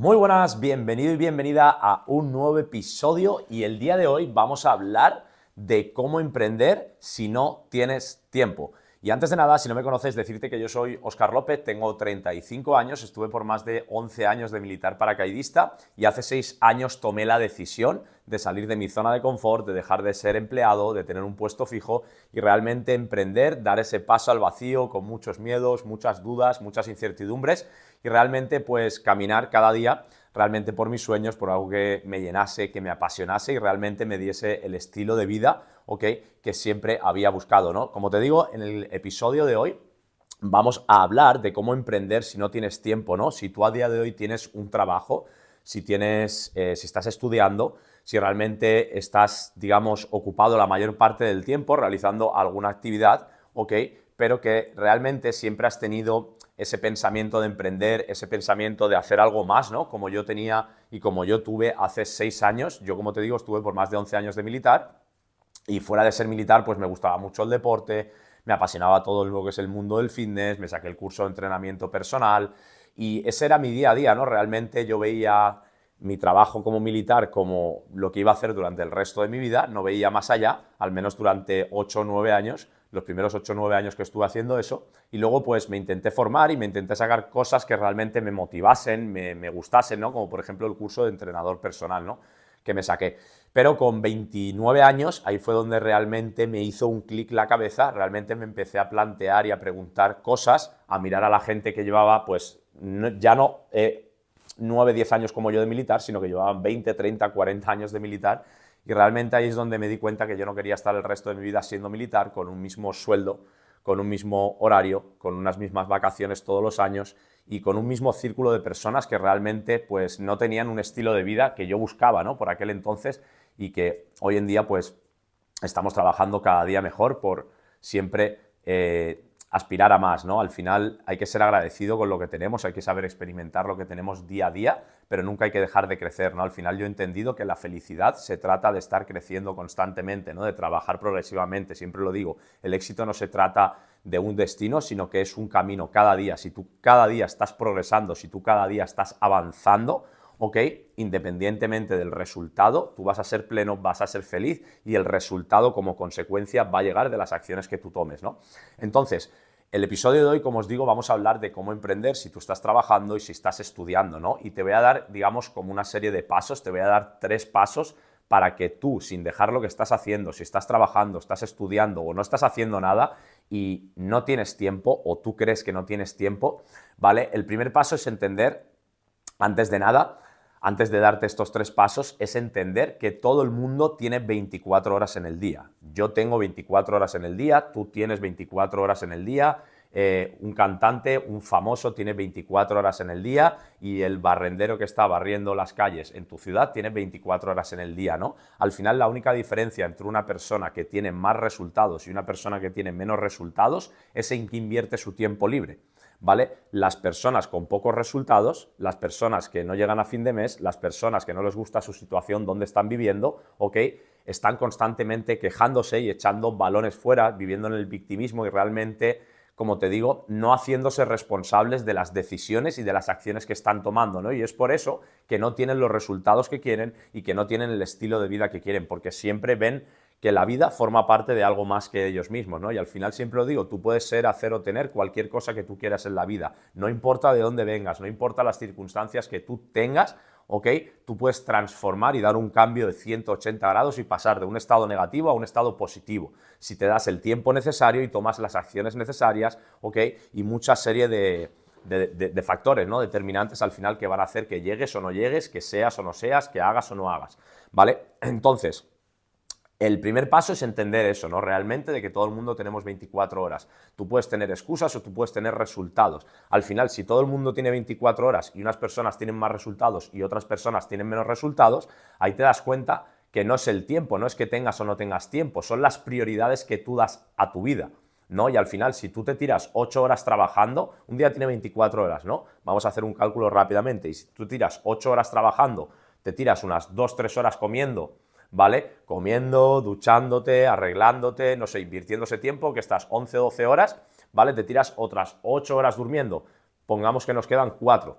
Muy buenas, bienvenido y bienvenida a un nuevo episodio y el día de hoy vamos a hablar de cómo emprender si no tienes tiempo. Y antes de nada, si no me conoces, decirte que yo soy Oscar López, tengo 35 años, estuve por más de 11 años de militar paracaidista y hace 6 años tomé la decisión de salir de mi zona de confort, de dejar de ser empleado, de tener un puesto fijo y realmente emprender, dar ese paso al vacío con muchos miedos, muchas dudas, muchas incertidumbres y realmente pues caminar cada día realmente por mis sueños, por algo que me llenase, que me apasionase y realmente me diese el estilo de vida que siempre había buscado. ¿no? Como te digo, en el episodio de hoy vamos a hablar de cómo emprender si no tienes tiempo, ¿no? Si tú a día de hoy tienes un trabajo, si tienes, eh, si estás estudiando, si realmente estás, digamos, ocupado la mayor parte del tiempo realizando alguna actividad, ¿ok? Pero que realmente siempre has tenido ese pensamiento de emprender, ese pensamiento de hacer algo más, ¿no? Como yo tenía y como yo tuve hace seis años. Yo, como te digo, estuve por más de 11 años de militar y fuera de ser militar, pues me gustaba mucho el deporte, me apasionaba todo lo que es el mundo del fitness, me saqué el curso de entrenamiento personal y ese era mi día a día, ¿no? Realmente yo veía mi trabajo como militar como lo que iba a hacer durante el resto de mi vida, no veía más allá, al menos durante 8 o 9 años, los primeros 8 o 9 años que estuve haciendo eso, y luego pues me intenté formar y me intenté sacar cosas que realmente me motivasen, me, gustasen, ¿no? Como por ejemplo el curso de entrenador personal, ¿no? Que me saqué. Pero con 29 años, ahí fue donde realmente me hizo un clic la cabeza, realmente me empecé a plantear y a preguntar cosas, a mirar a la gente que llevaba, pues ya no 9, 10 años como yo de militar, sino que llevaban 20, 30, 40 años de militar y realmente ahí es donde me di cuenta que yo no quería estar el resto de mi vida siendo militar con un mismo sueldo, con un mismo horario, con unas mismas vacaciones todos los años y con un mismo círculo de personas que realmente pues no tenían un estilo de vida que yo buscaba, ¿no? Por aquel entonces y que hoy en día pues estamos trabajando cada día mejor por siempre eh, aspirar a más, ¿no? Al final hay que ser agradecido con lo que tenemos, hay que saber experimentar lo que tenemos día a día, pero nunca hay que dejar de crecer, ¿no? Al final yo he entendido que la felicidad se trata de estar creciendo constantemente, ¿no? De trabajar progresivamente, siempre lo digo, el éxito no se trata de un destino, sino que es un camino cada día. Si tú cada día estás progresando, si tú cada día estás avanzando, ¿ok? Independientemente del resultado, tú vas a ser pleno, vas a ser feliz y el resultado como consecuencia va a llegar de las acciones que tú tomes, ¿no? Entonces, el episodio de hoy, como os digo, vamos a hablar de cómo emprender si tú estás trabajando y si estás estudiando, ¿no? Y te voy a dar, digamos, como una serie de pasos, te voy a dar tres pasos para que tú, sin dejar lo que estás haciendo, si estás trabajando, estás estudiando o no estás haciendo nada y no tienes tiempo o tú crees que no tienes tiempo, ¿vale? El primer paso es entender, antes de nada, antes de darte estos tres pasos, es entender que todo el mundo tiene 24 horas en el día. Yo tengo 24 horas en el día, tú tienes 24 horas en el día, eh, un cantante, un famoso, tiene 24 horas en el día y el barrendero que está barriendo las calles en tu ciudad tiene 24 horas en el día, ¿no? Al final la única diferencia entre una persona que tiene más resultados y una persona que tiene menos resultados es en que invierte su tiempo libre. ¿Vale? Las personas con pocos resultados, las personas que no llegan a fin de mes, las personas que no les gusta su situación, donde están viviendo, ¿ok? Están constantemente quejándose y echando balones fuera, viviendo en el victimismo y realmente, como te digo, no haciéndose responsables de las decisiones y de las acciones que están tomando, ¿no? Y es por eso que no tienen los resultados que quieren y que no tienen el estilo de vida que quieren, porque siempre ven que la vida forma parte de algo más que ellos mismos, ¿no? Y al final siempre lo digo, tú puedes ser, hacer o tener cualquier cosa que tú quieras en la vida, no importa de dónde vengas, no importa las circunstancias que tú tengas, ¿ok? Tú puedes transformar y dar un cambio de 180 grados y pasar de un estado negativo a un estado positivo, si te das el tiempo necesario y tomas las acciones necesarias, ¿ok? Y mucha serie de, de, factores, ¿no? Determinantes al final que van a hacer que llegues o no llegues, que seas o no seas, que hagas o no hagas, ¿vale? Entonces, el primer paso es entender eso, ¿no? Realmente de que todo el mundo tenemos 24 horas. Tú puedes tener excusas o tú puedes tener resultados. Al final, si todo el mundo tiene 24 horas y unas personas tienen más resultados y otras personas tienen menos resultados, ahí te das cuenta que no es el tiempo, no es que tengas o no tengas tiempo, son las prioridades que tú das a tu vida. ¿no? Y al final, si tú te tiras 8 horas trabajando, un día tiene 24 horas, ¿no? Vamos a hacer un cálculo rápidamente. Y si tú tiras 8 horas trabajando, te tiras unas 2-3 horas comiendo, ¿vale? Comiendo, duchándote, arreglándote, no sé, invirtiendo ese tiempo, que estás 11 o 12 horas, ¿vale? Te tiras otras 8 horas durmiendo, pongamos que nos quedan 4.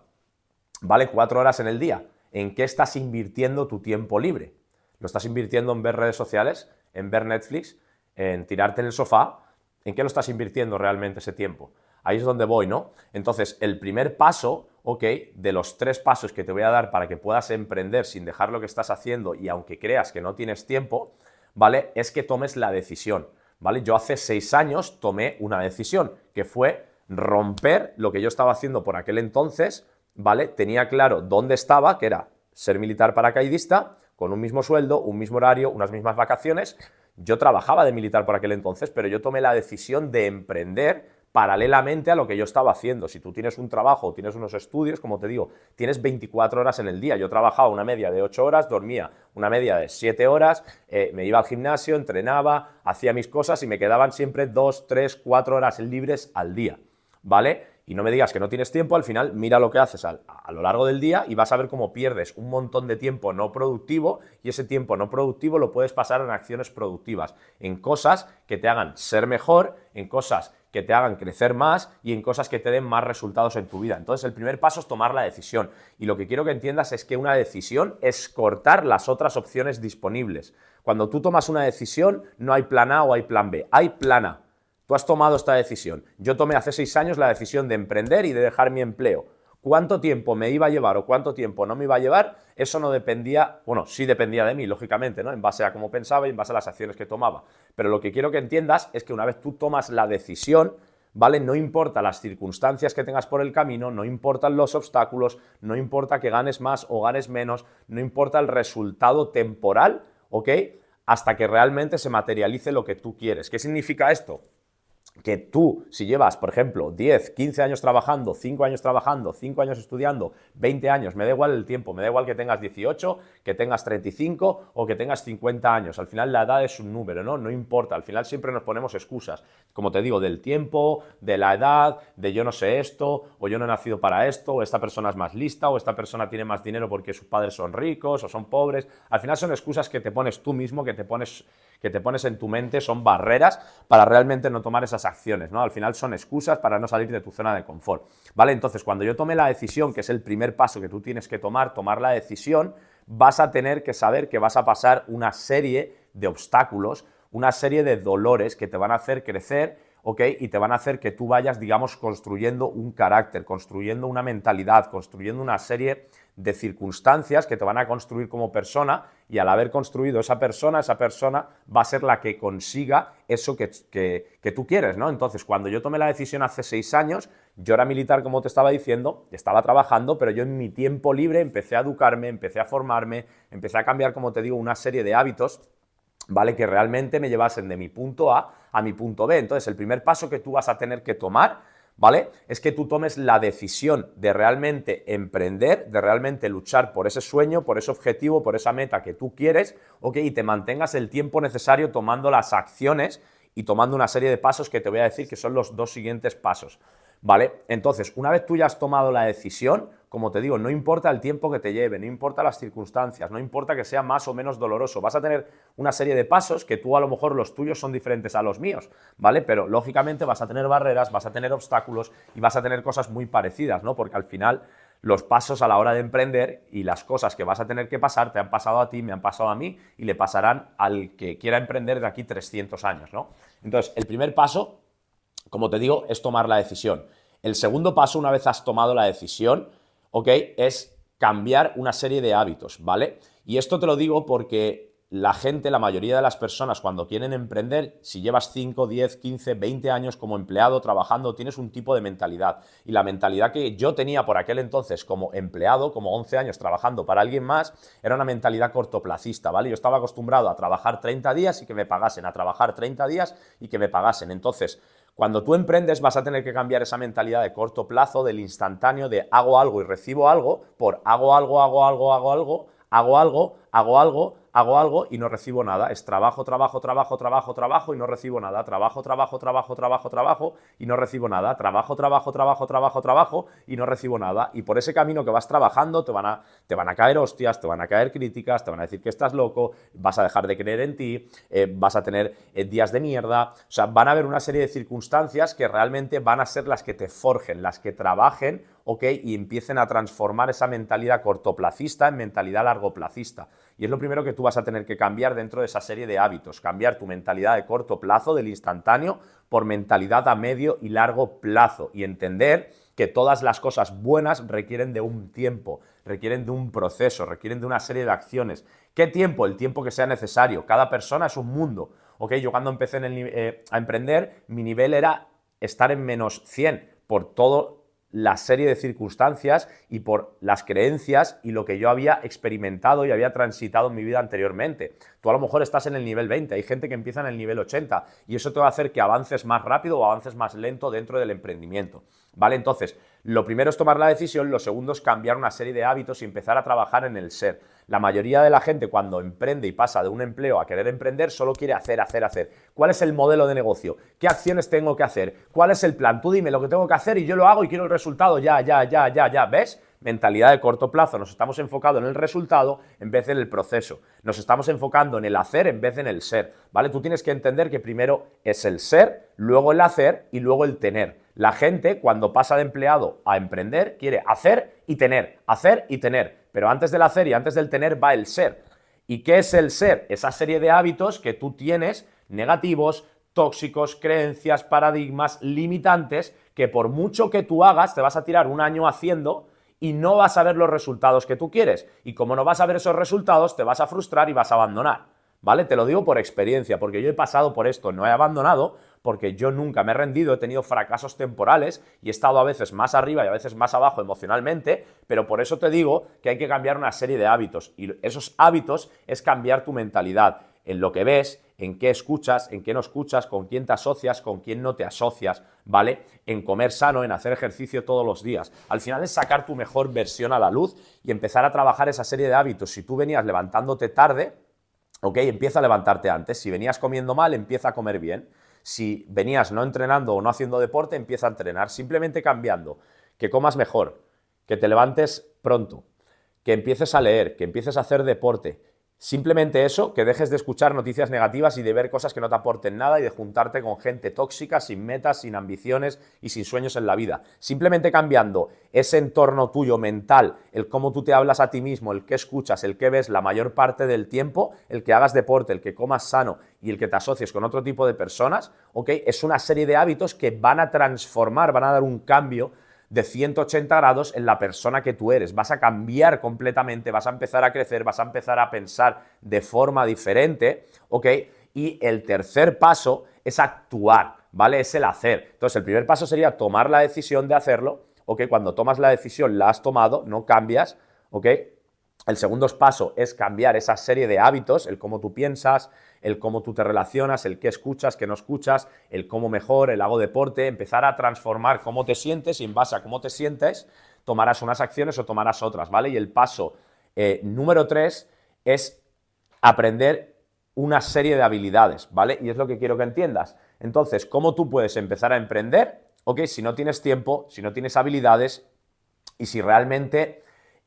vale cuatro horas en el día. ¿En qué estás invirtiendo tu tiempo libre? ¿Lo estás invirtiendo en ver redes sociales, en ver Netflix, en tirarte en el sofá? ¿En qué lo estás invirtiendo realmente ese tiempo? Ahí es donde voy, ¿no? Entonces, el primer paso, ok, de los tres pasos que te voy a dar para que puedas emprender sin dejar lo que estás haciendo y aunque creas que no tienes tiempo, ¿vale? Es que tomes la decisión, ¿vale? Yo hace seis años tomé una decisión, que fue romper lo que yo estaba haciendo por aquel entonces, ¿vale? Tenía claro dónde estaba, que era ser militar paracaidista, con un mismo sueldo, un mismo horario, unas mismas vacaciones. Yo trabajaba de militar por aquel entonces, pero yo tomé la decisión de emprender paralelamente a lo que yo estaba haciendo. Si tú tienes un trabajo tienes unos estudios, como te digo, tienes 24 horas en el día. Yo trabajaba una media de 8 horas, dormía una media de 7 horas, eh, me iba al gimnasio, entrenaba, hacía mis cosas y me quedaban siempre 2, 3, 4 horas libres al día. ¿Vale? Y no me digas que no tienes tiempo, al final mira lo que haces a, a lo largo del día y vas a ver cómo pierdes un montón de tiempo no productivo y ese tiempo no productivo lo puedes pasar en acciones productivas, en cosas que te hagan ser mejor, en cosas que te hagan crecer más y en cosas que te den más resultados en tu vida. Entonces, el primer paso es tomar la decisión. Y lo que quiero que entiendas es que una decisión es cortar las otras opciones disponibles. Cuando tú tomas una decisión, no hay plan A o hay plan B, hay plan A. Tú has tomado esta decisión. Yo tomé hace seis años la decisión de emprender y de dejar mi empleo. ¿Cuánto tiempo me iba a llevar o cuánto tiempo no me iba a llevar? Eso no dependía, bueno, sí dependía de mí, lógicamente, ¿no? En base a cómo pensaba y en base a las acciones que tomaba. Pero lo que quiero que entiendas es que una vez tú tomas la decisión, ¿vale? No importa las circunstancias que tengas por el camino, no importan los obstáculos, no importa que ganes más o ganes menos, no importa el resultado temporal, ¿ok? Hasta que realmente se materialice lo que tú quieres. ¿Qué significa esto? Que tú, si llevas, por ejemplo, 10, 15 años trabajando, 5 años trabajando, 5 años estudiando, 20 años, me da igual el tiempo, me da igual que tengas 18, que tengas 35 o que tengas 50 años. Al final la edad es un número, ¿no? No importa, al final siempre nos ponemos excusas, como te digo, del tiempo, de la edad, de yo no sé esto, o yo no he nacido para esto, o esta persona es más lista, o esta persona tiene más dinero porque sus padres son ricos o son pobres. Al final son excusas que te pones tú mismo, que te pones, que te pones en tu mente, son barreras para realmente no tomar esas acciones, ¿no? Al final son excusas para no salir de tu zona de confort, ¿vale? Entonces, cuando yo tome la decisión, que es el primer paso que tú tienes que tomar, tomar la decisión, vas a tener que saber que vas a pasar una serie de obstáculos, una serie de dolores que te van a hacer crecer, ¿ok? Y te van a hacer que tú vayas, digamos, construyendo un carácter, construyendo una mentalidad, construyendo una serie de circunstancias que te van a construir como persona y al haber construido esa persona, esa persona va a ser la que consiga eso que, que, tú quieres, ¿no? Entonces, cuando yo tomé la decisión hace seis años, yo era militar, como te estaba diciendo, estaba trabajando, pero yo en mi tiempo libre empecé a educarme, empecé a formarme, empecé a cambiar, como te digo, una serie de hábitos ¿vale? Que realmente me llevasen de mi punto A a mi punto B. Entonces, el primer paso que tú vas a tener que tomar ¿vale? Es que tú tomes la decisión de realmente emprender, de realmente luchar por ese sueño, por ese objetivo, por esa meta que tú quieres, ¿ok? Y te mantengas el tiempo necesario tomando las acciones y tomando una serie de pasos que te voy a decir que son los dos siguientes pasos. ¿Vale? Entonces, una vez tú ya has tomado la decisión, como te digo, no importa el tiempo que te lleve, no importa las circunstancias, no importa que sea más o menos doloroso, vas a tener una serie de pasos que tú a lo mejor los tuyos son diferentes a los míos, ¿vale? Pero lógicamente vas a tener barreras, vas a tener obstáculos y vas a tener cosas muy parecidas, ¿no? Porque al final los pasos a la hora de emprender y las cosas que vas a tener que pasar te han pasado a ti, me han pasado a mí y le pasarán al que quiera emprender de aquí 300 años, ¿no? Entonces, el primer paso como te digo, es tomar la decisión. El segundo paso, una vez has tomado la decisión, ¿ok? Es cambiar una serie de hábitos, ¿vale? Y esto te lo digo porque la gente, la mayoría de las personas, cuando quieren emprender, si llevas 5, 10, 15, 20 años como empleado trabajando, tienes un tipo de mentalidad. Y la mentalidad que yo tenía por aquel entonces como empleado, como 11 años trabajando para alguien más, era una mentalidad cortoplacista, ¿vale? Yo estaba acostumbrado a trabajar 30 días y que me pagasen, a trabajar 30 días y que me pagasen. Entonces, cuando tú emprendes vas a tener que cambiar esa mentalidad de corto plazo, del instantáneo, de hago algo y recibo algo, por hago algo, hago algo, hago algo, hago algo, hago algo, hago algo y no recibo nada. Es trabajo, trabajo, trabajo, trabajo, trabajo y no recibo nada. Trabajo, trabajo, trabajo, trabajo, trabajo y no recibo nada. Trabajo, trabajo, trabajo, trabajo, trabajo y no recibo nada. Y por ese camino que vas trabajando te van a, te van a caer hostias, te van a caer críticas, te van a decir que estás loco, vas a dejar de creer en ti, eh, vas a tener eh, días de mierda. O sea, van a haber una serie de circunstancias que realmente van a ser las que te forjen, las que trabajen ¿ok? Y empiecen a transformar esa mentalidad cortoplacista en mentalidad largoplacista. Y es lo primero que tú vas a tener que cambiar dentro de esa serie de hábitos, cambiar tu mentalidad de corto plazo, del instantáneo, por mentalidad a medio y largo plazo y entender que todas las cosas buenas requieren de un tiempo, requieren de un proceso, requieren de una serie de acciones. ¿Qué tiempo? El tiempo que sea necesario. Cada persona es un mundo. ¿ok? Yo cuando empecé eh, a emprender, mi nivel era estar en menos 100 por todo la serie de circunstancias y por las creencias y lo que yo había experimentado y había transitado en mi vida anteriormente. Tú a lo mejor estás en el nivel 20, hay gente que empieza en el nivel 80 y eso te va a hacer que avances más rápido o avances más lento dentro del emprendimiento. ¿Vale? Entonces, lo primero es tomar la decisión, lo segundo es cambiar una serie de hábitos y empezar a trabajar en el ser. La mayoría de la gente cuando emprende y pasa de un empleo a querer emprender solo quiere hacer, hacer, hacer. ¿Cuál es el modelo de negocio? ¿Qué acciones tengo que hacer? ¿Cuál es el plan? Tú dime lo que tengo que hacer y yo lo hago y quiero el resultado ya, ya, ya, ya, ya. ¿Ves? mentalidad de corto plazo, nos estamos enfocando en el resultado en vez en el proceso. Nos estamos enfocando en el hacer en vez en el ser, ¿vale? Tú tienes que entender que primero es el ser, luego el hacer y luego el tener. La gente cuando pasa de empleado a emprender quiere hacer y tener, hacer y tener. Pero antes del hacer y antes del tener va el ser. ¿Y qué es el ser? Esa serie de hábitos que tú tienes negativos, tóxicos, creencias, paradigmas, limitantes, que por mucho que tú hagas, te vas a tirar un año haciendo y no vas a ver los resultados que tú quieres. Y como no vas a ver esos resultados, te vas a frustrar y vas a abandonar. ¿Vale? Te lo digo por experiencia, porque yo he pasado por esto, no he abandonado, porque yo nunca me he rendido, he tenido fracasos temporales y he estado a veces más arriba y a veces más abajo emocionalmente, pero por eso te digo que hay que cambiar una serie de hábitos y esos hábitos es cambiar tu mentalidad en lo que ves, en qué escuchas, en qué no escuchas, con quién te asocias, con quién no te asocias, ¿vale? En comer sano, en hacer ejercicio todos los días. Al final es sacar tu mejor versión a la luz y empezar a trabajar esa serie de hábitos. Si tú venías levantándote tarde, ok, empieza a levantarte antes. Si venías comiendo mal, empieza a comer bien. Si venías no entrenando o no haciendo deporte, empieza a entrenar, simplemente cambiando, que comas mejor, que te levantes pronto, que empieces a leer, que empieces a hacer deporte, Simplemente eso, que dejes de escuchar noticias negativas y de ver cosas que no te aporten nada y de juntarte con gente tóxica, sin metas, sin ambiciones y sin sueños en la vida. Simplemente cambiando ese entorno tuyo mental, el cómo tú te hablas a ti mismo, el que escuchas, el que ves la mayor parte del tiempo, el que hagas deporte, el que comas sano y el que te asocies con otro tipo de personas, ¿ok? Es una serie de hábitos que van a transformar, van a dar un cambio de 180 grados en la persona que tú eres. Vas a cambiar completamente, vas a empezar a crecer, vas a empezar a pensar de forma diferente, ¿ok? Y el tercer paso es actuar, ¿vale? Es el hacer. Entonces, el primer paso sería tomar la decisión de hacerlo, ¿ok? Cuando tomas la decisión, la has tomado, no cambias, ¿ok? El segundo paso es cambiar esa serie de hábitos, el cómo tú piensas, el cómo tú te relacionas, el qué escuchas, qué no escuchas, el cómo mejor, el hago deporte, empezar a transformar cómo te sientes y en base a cómo te sientes tomarás unas acciones o tomarás otras, ¿vale? Y el paso eh, número tres es aprender una serie de habilidades, ¿vale? Y es lo que quiero que entiendas. Entonces, ¿cómo tú puedes empezar a emprender? Ok, si no tienes tiempo, si no tienes habilidades y si realmente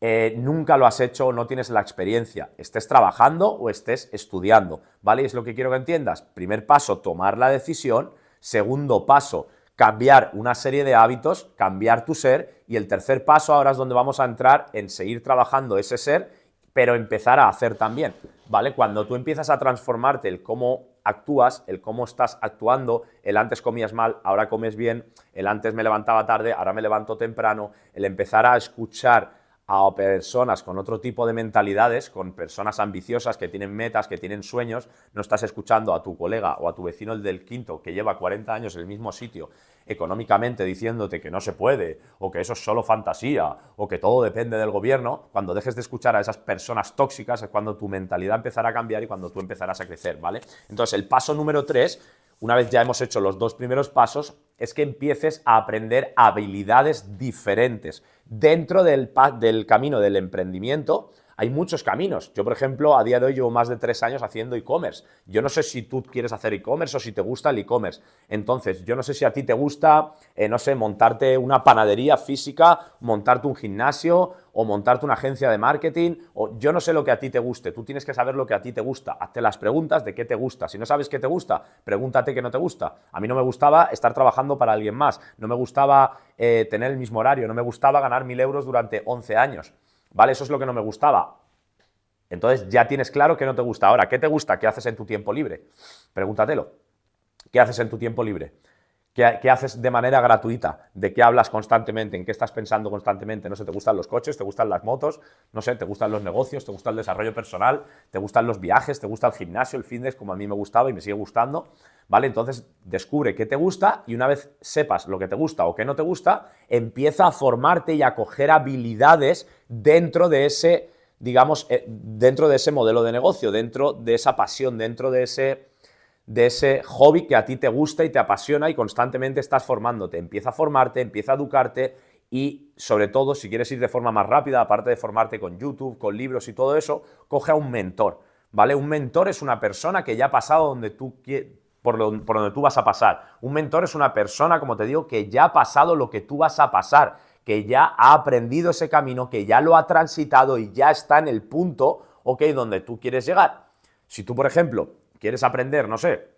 eh, nunca lo has hecho no tienes la experiencia, estés trabajando o estés estudiando, ¿vale? es lo que quiero que entiendas. Primer paso, tomar la decisión. Segundo paso, cambiar una serie de hábitos, cambiar tu ser. Y el tercer paso ahora es donde vamos a entrar en seguir trabajando ese ser, pero empezar a hacer también, ¿vale? Cuando tú empiezas a transformarte el cómo actúas, el cómo estás actuando, el antes comías mal, ahora comes bien, el antes me levantaba tarde, ahora me levanto temprano, el empezar a escuchar a personas con otro tipo de mentalidades, con personas ambiciosas que tienen metas, que tienen sueños, no estás escuchando a tu colega o a tu vecino el del quinto que lleva 40 años en el mismo sitio económicamente diciéndote que no se puede o que eso es solo fantasía o que todo depende del gobierno, cuando dejes de escuchar a esas personas tóxicas es cuando tu mentalidad empezará a cambiar y cuando tú empezarás a crecer, ¿vale? Entonces el paso número tres una vez ya hemos hecho los dos primeros pasos, es que empieces a aprender habilidades diferentes. Dentro del, camino del emprendimiento Hay muchos caminos. Yo, por ejemplo, a día de hoy llevo más de tres años haciendo e-commerce. Yo no sé si tú quieres hacer e-commerce o si te gusta el e-commerce. Entonces, yo no sé si a ti te gusta, eh, no sé, montarte una panadería física, montarte un gimnasio o montarte una agencia de marketing. O yo no sé lo que a ti te guste. Tú tienes que saber lo que a ti te gusta. Hazte las preguntas de qué te gusta. Si no sabes qué te gusta, pregúntate qué no te gusta. A mí no me gustaba estar trabajando para alguien más. No me gustaba eh, tener el mismo horario. No me gustaba ganar mil euros durante 11 años. ¿Vale? Eso es lo que no me gustaba. Entonces ya tienes claro que no te gusta. Ahora, ¿qué te gusta? ¿Qué haces en tu tiempo libre? Pregúntatelo. ¿Qué haces en tu tiempo libre? ¿Qué, haces de manera gratuita? ¿De qué hablas constantemente? ¿En qué estás pensando constantemente? No sé, ¿te gustan los coches? ¿Te gustan las motos? No sé, ¿te gustan los negocios? ¿Te gusta el desarrollo personal? ¿Te gustan los viajes? ¿Te gusta el gimnasio, el fitness, como a mí me gustaba y me sigue gustando? ¿Vale? Entonces, descubre qué te gusta y una vez sepas lo que te gusta o qué no te gusta, empieza a formarte y a coger habilidades dentro de ese, digamos, eh, dentro de ese modelo de negocio, dentro de esa pasión, dentro de ese de ese hobby que a ti te gusta y te apasiona y constantemente estás formándote. Empieza a formarte, empieza a educarte y sobre todo, si quieres ir de forma más rápida, aparte de formarte con YouTube, con libros y todo eso, coge a un mentor, ¿vale? Un mentor es una persona que ya ha pasado donde tú por, por donde tú vas a pasar. Un mentor es una persona, como te digo, que ya ha pasado lo que tú vas a pasar, que ya ha aprendido ese camino, que ya lo ha transitado y ya está en el punto, ok, donde tú quieres llegar. Si tú, por ejemplo, quieres aprender, no sé,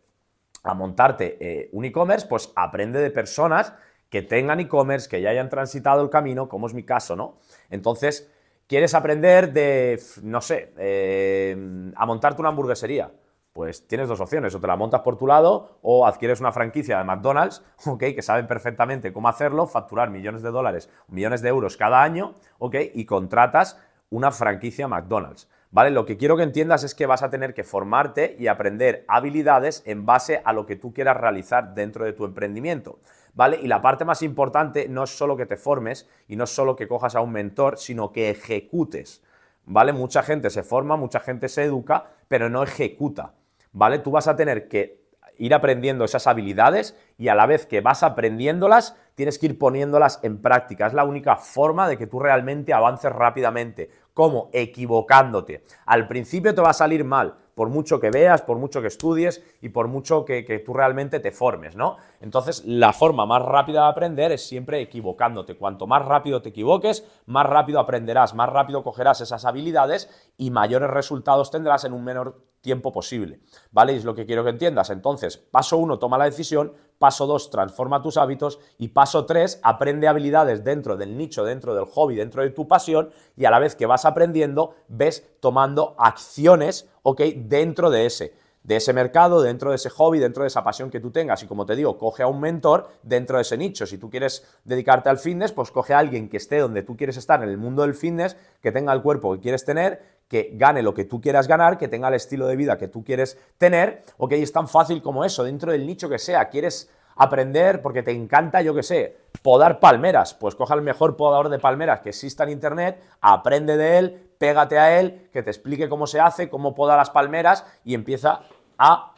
a montarte eh, un e-commerce, pues aprende de personas que tengan e-commerce, que ya hayan transitado el camino, como es mi caso, ¿no? Entonces, ¿quieres aprender de, no sé, eh, a montarte una hamburguesería? Pues tienes dos opciones, o te la montas por tu lado o adquieres una franquicia de McDonald's, ¿ok? Que saben perfectamente cómo hacerlo, facturar millones de dólares, millones de euros cada año, ¿ok? Y contratas una franquicia McDonald's. Lo que quiero que entiendas es que vas a tener que formarte y aprender habilidades en base a lo que tú quieras realizar dentro de tu emprendimiento. ¿Vale? Y la parte más importante no es solo que te formes y no es solo que cojas a un mentor, sino que ejecutes. ¿Vale? Mucha gente se forma, mucha gente se educa, pero no ejecuta. ¿Vale? Tú vas a tener que ir aprendiendo esas habilidades y a la vez que vas aprendiéndolas, tienes que ir poniéndolas en práctica. Es la única forma de que tú realmente avances rápidamente. ¿Cómo? Equivocándote. Al principio te va a salir mal, por mucho que veas, por mucho que estudies y por mucho que, que, tú realmente te formes, ¿no? Entonces, la forma más rápida de aprender es siempre equivocándote. Cuanto más rápido te equivoques, más rápido aprenderás, más rápido cogerás esas habilidades y mayores resultados tendrás en un menor tiempo posible, ¿vale? Y es lo que quiero que entiendas. Entonces, paso uno, toma la decisión, paso dos, transforma tus hábitos y paso tres, aprende habilidades dentro del nicho, dentro del hobby, dentro de tu pasión y a la vez que vas aprendiendo, ves tomando acciones, ¿ok? Dentro de ese de ese mercado, dentro de ese hobby, dentro de esa pasión que tú tengas. Y como te digo, coge a un mentor dentro de ese nicho. Si tú quieres dedicarte al fitness, pues coge a alguien que esté donde tú quieres estar en el mundo del fitness, que tenga el cuerpo que quieres tener, que gane lo que tú quieras ganar, que tenga el estilo de vida que tú quieres tener. Ok, es tan fácil como eso, dentro del nicho que sea. Quieres aprender porque te encanta, yo que sé, podar palmeras. Pues coja el mejor podador de palmeras que exista en internet, aprende de él, pégate a él, que te explique cómo se hace, cómo poda las palmeras y empieza a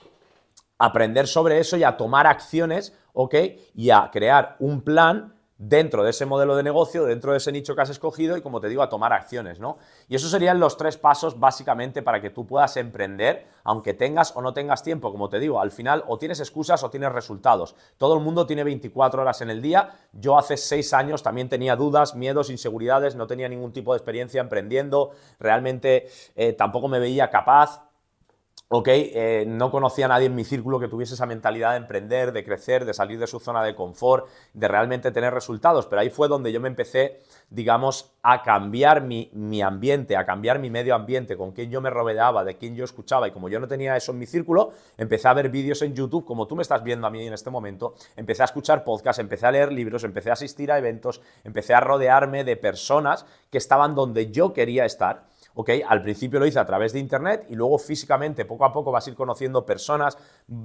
aprender sobre eso y a tomar acciones, ¿ok? Y a crear un plan dentro de ese modelo de negocio, dentro de ese nicho que has escogido y, como te digo, a tomar acciones, ¿no? Y esos serían los tres pasos básicamente para que tú puedas emprender, aunque tengas o no tengas tiempo, como te digo, al final o tienes excusas o tienes resultados. Todo el mundo tiene 24 horas en el día. Yo hace seis años también tenía dudas, miedos, inseguridades, no tenía ningún tipo de experiencia emprendiendo, realmente eh, tampoco me veía capaz, ok, eh, no conocía a nadie en mi círculo que tuviese esa mentalidad de emprender, de crecer, de salir de su zona de confort, de realmente tener resultados, pero ahí fue donde yo me empecé, digamos, a cambiar mi, mi ambiente, a cambiar mi medio ambiente, con quién yo me rodeaba, de quién yo escuchaba, y como yo no tenía eso en mi círculo, empecé a ver vídeos en YouTube, como tú me estás viendo a mí en este momento, empecé a escuchar podcasts, empecé a leer libros, empecé a asistir a eventos, empecé a rodearme de personas que estaban donde yo quería estar, ¿ok? Al principio lo hice a través de Internet y luego físicamente, poco a poco vas a ir conociendo personas,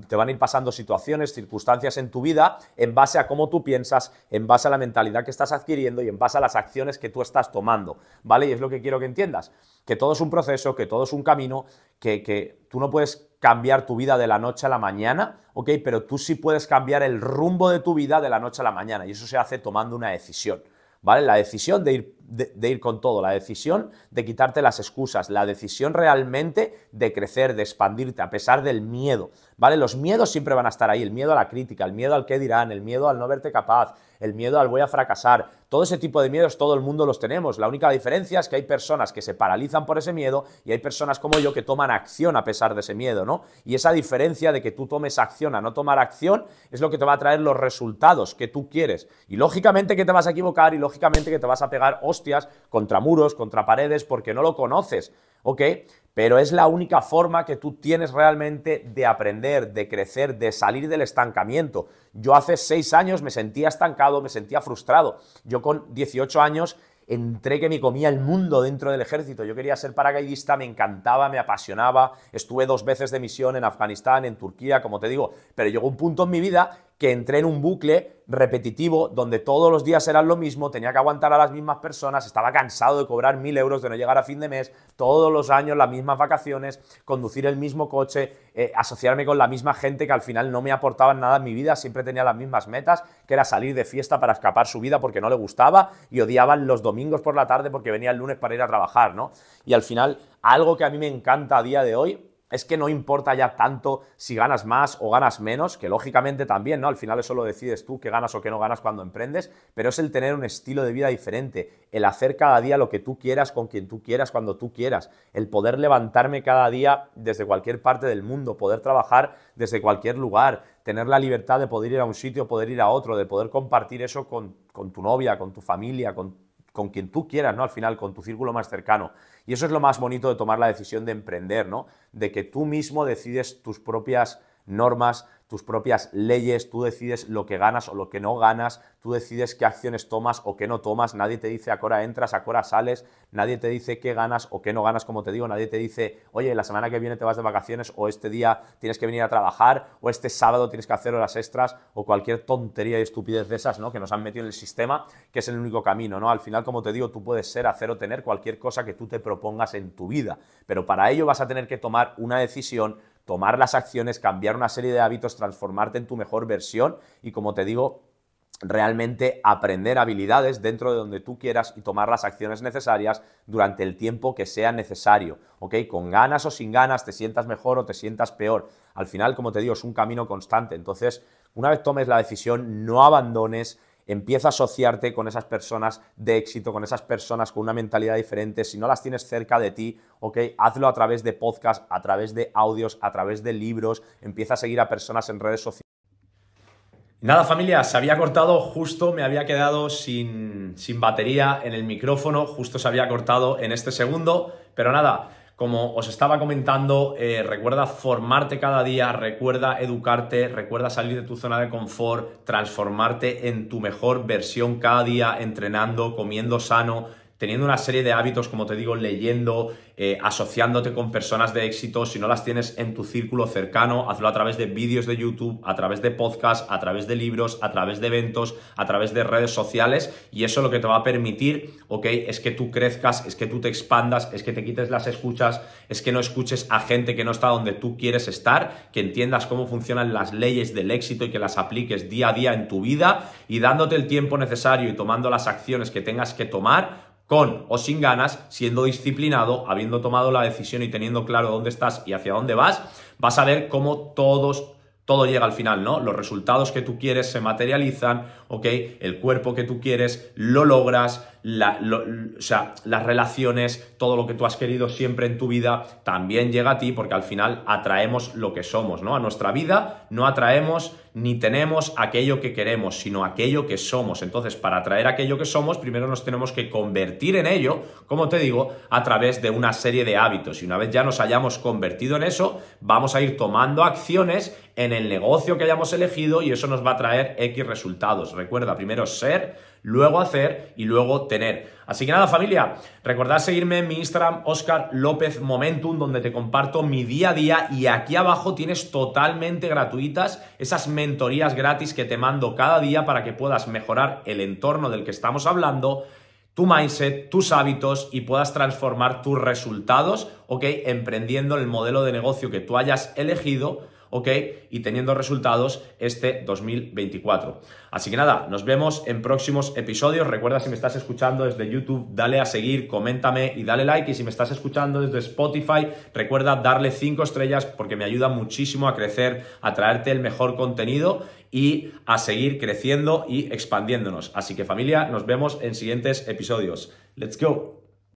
te van a ir pasando situaciones, circunstancias en tu vida en base a cómo tú piensas, en base a la mentalidad que estás adquiriendo y en base a las acciones que tú estás tomando, ¿vale? Y es lo que quiero que entiendas, que todo es un proceso, que todo es un camino, que, que tú no puedes cambiar tu vida de la noche a la mañana, ¿ok? Pero tú sí puedes cambiar el rumbo de tu vida de la noche a la mañana y eso se hace tomando una decisión, ¿vale? La decisión de ir de, ir con todo, la decisión de quitarte las excusas, la decisión realmente de crecer, de expandirte, a pesar del miedo, ¿vale? Los miedos siempre van a estar ahí, el miedo a la crítica, el miedo al qué dirán, el miedo al no verte capaz, el miedo al voy a fracasar, todo ese tipo de miedos todo el mundo los tenemos. La única diferencia es que hay personas que se paralizan por ese miedo y hay personas como yo que toman acción a pesar de ese miedo, ¿no? Y esa diferencia de que tú tomes acción a no tomar acción es lo que te va a traer los resultados que tú quieres. Y lógicamente que te vas a equivocar y lógicamente que te vas a pegar hostias contra muros, contra paredes, porque no lo conoces. Pero es la única forma que tú tienes realmente de aprender, de crecer, de salir del estancamiento. Yo hace seis años me sentía estancado, me sentía frustrado. Yo con 18 años entré que me comía el mundo dentro del ejército. Yo quería ser paracaidista, me encantaba, me apasionaba. Estuve dos veces de misión en Afganistán, en Turquía, como te digo. Pero llegó un punto en mi vida que entré en un bucle repetitivo donde todos los días eran lo mismo, tenía que aguantar a las mismas personas, estaba cansado de cobrar mil euros, de no llegar a fin de mes, todos los años las mismas vacaciones, conducir el mismo coche, eh, asociarme con la misma gente que al final no me aportaban nada en mi vida, siempre tenía las mismas metas, que era salir de fiesta para escapar su vida porque no le gustaba y odiaban los domingos por la tarde porque venía el lunes para ir a trabajar, ¿no? Y al final, algo que a mí me encanta a día de hoy es que no importa ya tanto si ganas más o ganas menos, que lógicamente también, ¿no? Al final eso lo decides tú, que ganas o que no ganas cuando emprendes, pero es el tener un estilo de vida diferente, el hacer cada día lo que tú quieras, con quien tú quieras, cuando tú quieras, el poder levantarme cada día desde cualquier parte del mundo, poder trabajar desde cualquier lugar, tener la libertad de poder ir a un sitio, poder ir a otro, de poder compartir eso con, con tu novia, con tu familia, con con quien tú quieras, ¿no? Al final, con tu círculo más cercano. Y eso es lo más bonito de tomar la decisión de emprender, ¿no? De que tú mismo decides tus propias normas, tus propias leyes, tú decides lo que ganas o lo que no ganas, tú decides qué acciones tomas o qué no tomas, nadie te dice a qué entras, a qué hora sales, nadie te dice qué ganas o qué no ganas, como te digo, nadie te dice, oye, la semana que viene te vas de vacaciones o este día tienes que venir a trabajar o este sábado tienes que hacer horas extras o cualquier tontería y estupidez de esas, ¿no? Que nos han metido en el sistema, que es el único camino, ¿no? Al final, como te digo, tú puedes ser, hacer o tener cualquier cosa que tú te propongas en tu vida, pero para ello vas a tener que tomar una decisión tomar las acciones, cambiar una serie de hábitos, transformarte en tu mejor versión y como te digo, realmente aprender habilidades dentro de donde tú quieras y tomar las acciones necesarias durante el tiempo que sea necesario, ¿ok? Con ganas o sin ganas, te sientas mejor o te sientas peor. Al final, como te digo, es un camino constante. Entonces, una vez tomes la decisión, no abandones empieza a asociarte con esas personas de éxito, con esas personas con una mentalidad diferente. Si no las tienes cerca de ti, ok, hazlo a través de podcast, a través de audios, a través de libros. Empieza a seguir a personas en redes sociales. Nada familia, se había cortado justo, me había quedado sin, sin batería en el micrófono, justo se había cortado en este segundo, pero nada, como os estaba comentando, eh, recuerda formarte cada día, recuerda educarte, recuerda salir de tu zona de confort, transformarte en tu mejor versión cada día, entrenando, comiendo sano, teniendo una serie de hábitos, como te digo, leyendo, eh, asociándote con personas de éxito. Si no las tienes en tu círculo cercano, hazlo a través de vídeos de YouTube, a través de podcasts, a través de libros, a través de eventos, a través de redes sociales. Y eso lo que te va a permitir, ok, es que tú crezcas, es que tú te expandas, es que te quites las escuchas, es que no escuches a gente que no está donde tú quieres estar, que entiendas cómo funcionan las leyes del éxito y que las apliques día a día en tu vida y dándote el tiempo necesario y tomando las acciones que tengas que tomar con o sin ganas, siendo disciplinado, habiendo tomado la decisión y teniendo claro dónde estás y hacia dónde vas, vas a ver cómo todos todo llega al final, ¿no? Los resultados que tú quieres se materializan, ¿ok? El cuerpo que tú quieres lo logras, sea, las relaciones, todo lo que tú has querido siempre en tu vida, también llega a ti porque al final atraemos lo que somos, ¿no? A nuestra vida no atraemos ni tenemos aquello que queremos, sino aquello que somos. Entonces, para atraer aquello que somos, primero nos tenemos que convertir en ello, como te digo, a través de una serie de hábitos. Y una vez ya nos hayamos convertido en eso, vamos a ir tomando acciones en el negocio que hayamos elegido y eso nos va a traer X resultados. Recuerda, primero ser luego hacer y luego tener. Así que nada, familia, recordad seguirme en mi Instagram, Oscar López Momentum, donde te comparto mi día a día y aquí abajo tienes totalmente gratuitas esas mentorías gratis que te mando cada día para que puedas mejorar el entorno del que estamos hablando tu mindset, tus hábitos y puedas transformar tus resultados, ¿ok? Emprendiendo el modelo de negocio que tú hayas elegido ¿ok? Y teniendo resultados este 2024. Así que nada, nos vemos en próximos episodios. Recuerda si me estás escuchando desde YouTube, dale a seguir, coméntame y dale like. Y si me estás escuchando desde Spotify, recuerda darle 5 estrellas porque me ayuda muchísimo a crecer, a traerte el mejor contenido y a seguir creciendo y expandiéndonos. Así que familia, nos vemos en siguientes episodios. Let's go.